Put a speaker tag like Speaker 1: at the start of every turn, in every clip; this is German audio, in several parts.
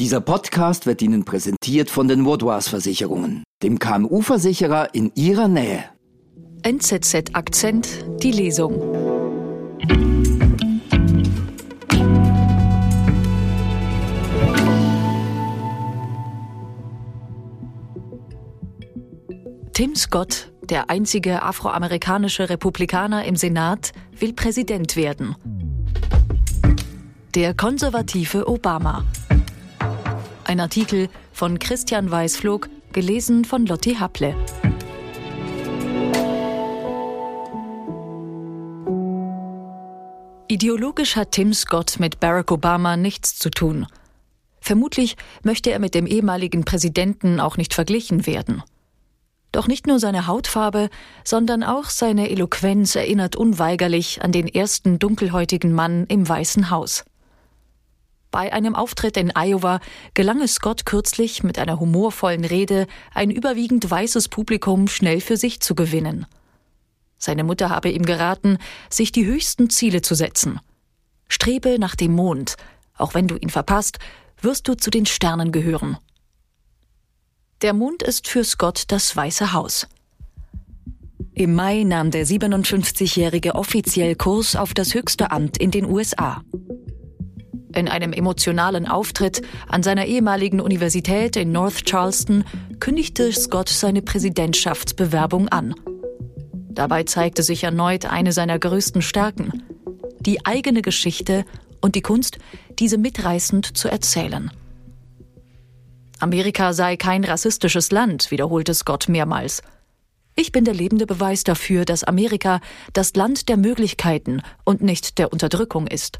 Speaker 1: Dieser Podcast wird Ihnen präsentiert von den Woodwars Versicherungen, dem KMU-Versicherer in Ihrer Nähe.
Speaker 2: NZZ Akzent, die Lesung. Tim Scott, der einzige afroamerikanische Republikaner im Senat, will Präsident werden. Der konservative Obama. Ein Artikel von Christian Weißflog, gelesen von Lotti Haple. Ideologisch hat Tim Scott mit Barack Obama nichts zu tun. Vermutlich möchte er mit dem ehemaligen Präsidenten auch nicht verglichen werden. Doch nicht nur seine Hautfarbe, sondern auch seine Eloquenz erinnert unweigerlich an den ersten dunkelhäutigen Mann im Weißen Haus. Bei einem Auftritt in Iowa gelang es Scott kürzlich mit einer humorvollen Rede, ein überwiegend weißes Publikum schnell für sich zu gewinnen. Seine Mutter habe ihm geraten, sich die höchsten Ziele zu setzen. Strebe nach dem Mond, auch wenn du ihn verpasst, wirst du zu den Sternen gehören. Der Mond ist für Scott das Weiße Haus. Im Mai nahm der 57-Jährige offiziell Kurs auf das höchste Amt in den USA. In einem emotionalen Auftritt an seiner ehemaligen Universität in North Charleston kündigte Scott seine Präsidentschaftsbewerbung an. Dabei zeigte sich erneut eine seiner größten Stärken, die eigene Geschichte und die Kunst, diese mitreißend zu erzählen. Amerika sei kein rassistisches Land, wiederholte Scott mehrmals. Ich bin der lebende Beweis dafür, dass Amerika das Land der Möglichkeiten und nicht der Unterdrückung ist.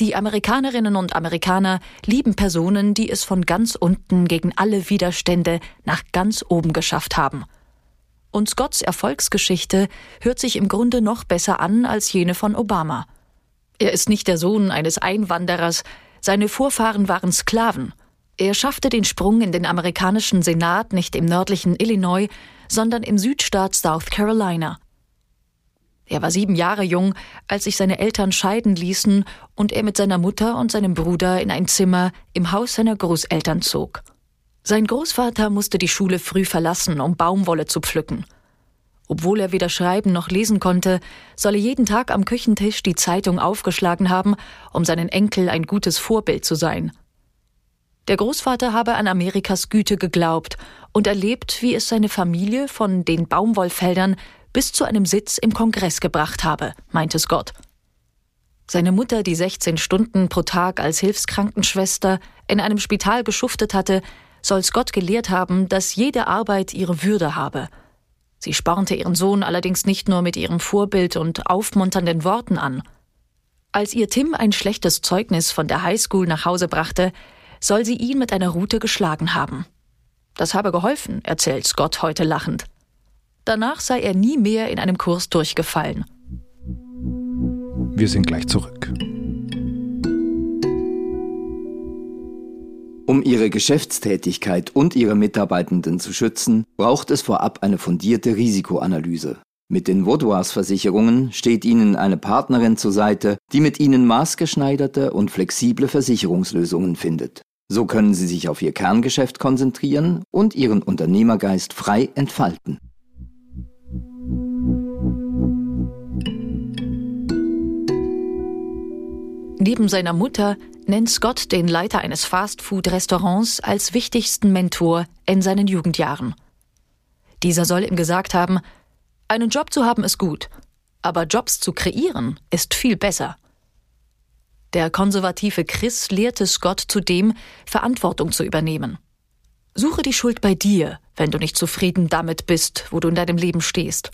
Speaker 2: Die Amerikanerinnen und Amerikaner lieben Personen, die es von ganz unten gegen alle Widerstände nach ganz oben geschafft haben. Und Scotts Erfolgsgeschichte hört sich im Grunde noch besser an als jene von Obama. Er ist nicht der Sohn eines Einwanderers, seine Vorfahren waren Sklaven. Er schaffte den Sprung in den amerikanischen Senat nicht im nördlichen Illinois, sondern im Südstaat South Carolina. Er war sieben Jahre jung, als sich seine Eltern scheiden ließen und er mit seiner Mutter und seinem Bruder in ein Zimmer im Haus seiner Großeltern zog. Sein Großvater musste die Schule früh verlassen, um Baumwolle zu pflücken. Obwohl er weder schreiben noch lesen konnte, soll er jeden Tag am Küchentisch die Zeitung aufgeschlagen haben, um seinen Enkel ein gutes Vorbild zu sein. Der Großvater habe an Amerikas Güte geglaubt und erlebt, wie es seine Familie von den Baumwollfeldern bis zu einem Sitz im Kongress gebracht habe, meinte Scott. Seine Mutter, die 16 Stunden pro Tag als Hilfskrankenschwester in einem Spital geschuftet hatte, soll Scott gelehrt haben, dass jede Arbeit ihre Würde habe. Sie spornte ihren Sohn allerdings nicht nur mit ihrem Vorbild und aufmunternden Worten an. Als ihr Tim ein schlechtes Zeugnis von der Highschool nach Hause brachte, soll sie ihn mit einer Rute geschlagen haben. Das habe geholfen, erzählt Scott heute lachend. Danach sei er nie mehr in einem Kurs durchgefallen.
Speaker 3: Wir sind gleich zurück.
Speaker 1: Um ihre Geschäftstätigkeit und ihre Mitarbeitenden zu schützen, braucht es vorab eine fundierte Risikoanalyse. Mit den Woodwars Versicherungen steht Ihnen eine Partnerin zur Seite, die mit Ihnen maßgeschneiderte und flexible Versicherungslösungen findet. So können Sie sich auf Ihr Kerngeschäft konzentrieren und Ihren Unternehmergeist frei entfalten.
Speaker 2: Neben seiner Mutter nennt Scott den Leiter eines Fastfood-Restaurants als wichtigsten Mentor in seinen Jugendjahren. Dieser soll ihm gesagt haben, einen Job zu haben ist gut, aber Jobs zu kreieren ist viel besser. Der konservative Chris lehrte Scott zudem, Verantwortung zu übernehmen. Suche die Schuld bei dir, wenn du nicht zufrieden damit bist, wo du in deinem Leben stehst.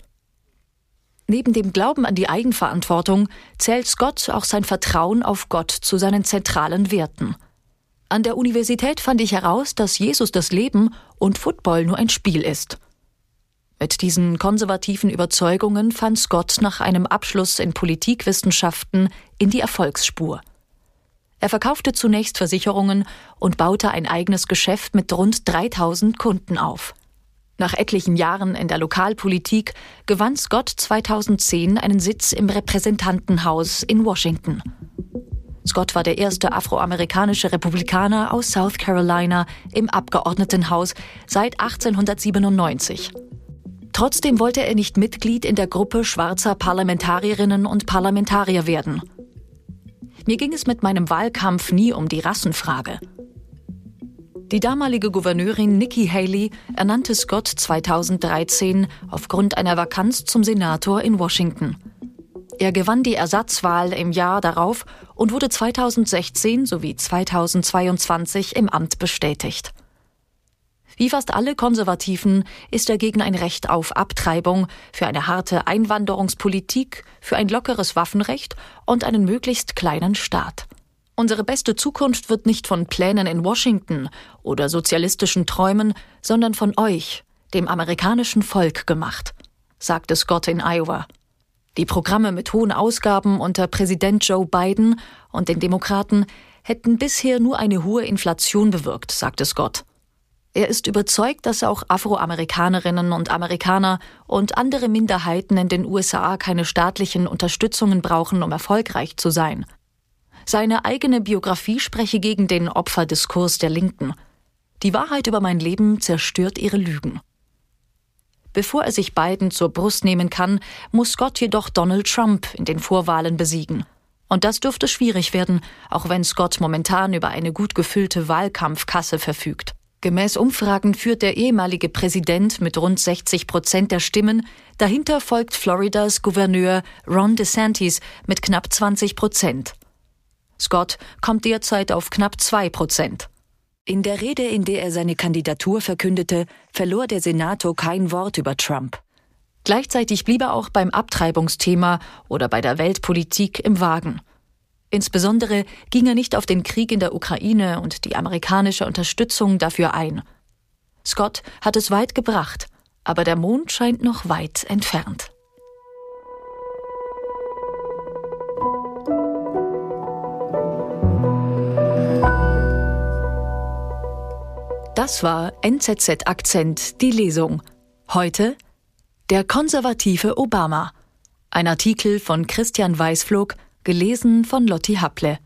Speaker 2: Neben dem Glauben an die Eigenverantwortung zählt Scott auch sein Vertrauen auf Gott zu seinen zentralen Werten. An der Universität fand ich heraus, dass Jesus das Leben und Football nur ein Spiel ist. Mit diesen konservativen Überzeugungen fand Scott nach einem Abschluss in Politikwissenschaften in die Erfolgsspur. Er verkaufte zunächst Versicherungen und baute ein eigenes Geschäft mit rund 3000 Kunden auf. Nach etlichen Jahren in der Lokalpolitik gewann Scott 2010 einen Sitz im Repräsentantenhaus in Washington. Scott war der erste afroamerikanische Republikaner aus South Carolina im Abgeordnetenhaus seit 1897. Trotzdem wollte er nicht Mitglied in der Gruppe schwarzer Parlamentarierinnen und Parlamentarier werden. Mir ging es mit meinem Wahlkampf nie um die Rassenfrage. Die damalige Gouverneurin Nikki Haley ernannte Scott 2013 aufgrund einer Vakanz zum Senator in Washington. Er gewann die Ersatzwahl im Jahr darauf und wurde 2016 sowie 2022 im Amt bestätigt. Wie fast alle Konservativen ist er gegen ein Recht auf Abtreibung, für eine harte Einwanderungspolitik, für ein lockeres Waffenrecht und einen möglichst kleinen Staat. Unsere beste Zukunft wird nicht von Plänen in Washington oder sozialistischen Träumen, sondern von euch, dem amerikanischen Volk, gemacht, sagte Scott in Iowa. Die Programme mit hohen Ausgaben unter Präsident Joe Biden und den Demokraten hätten bisher nur eine hohe Inflation bewirkt, sagte Scott. Er ist überzeugt, dass auch Afroamerikanerinnen und Amerikaner und andere Minderheiten in den USA keine staatlichen Unterstützungen brauchen, um erfolgreich zu sein. Seine eigene Biografie spreche gegen den Opferdiskurs der Linken. Die Wahrheit über mein Leben zerstört ihre Lügen. Bevor er sich Biden zur Brust nehmen kann, muss Scott jedoch Donald Trump in den Vorwahlen besiegen. Und das dürfte schwierig werden, auch wenn Scott momentan über eine gut gefüllte Wahlkampfkasse verfügt. Gemäß Umfragen führt der ehemalige Präsident mit rund 60 Prozent der Stimmen. Dahinter folgt Floridas Gouverneur Ron DeSantis mit knapp 20 Prozent. Scott kommt derzeit auf knapp zwei Prozent. In der Rede, in der er seine Kandidatur verkündete, verlor der Senator kein Wort über Trump. Gleichzeitig blieb er auch beim Abtreibungsthema oder bei der Weltpolitik im Wagen. Insbesondere ging er nicht auf den Krieg in der Ukraine und die amerikanische Unterstützung dafür ein. Scott hat es weit gebracht, aber der Mond scheint noch weit entfernt. Das war NZZ Akzent, die Lesung. Heute Der konservative Obama. Ein Artikel von Christian Weißflog, gelesen von Lotti Happle.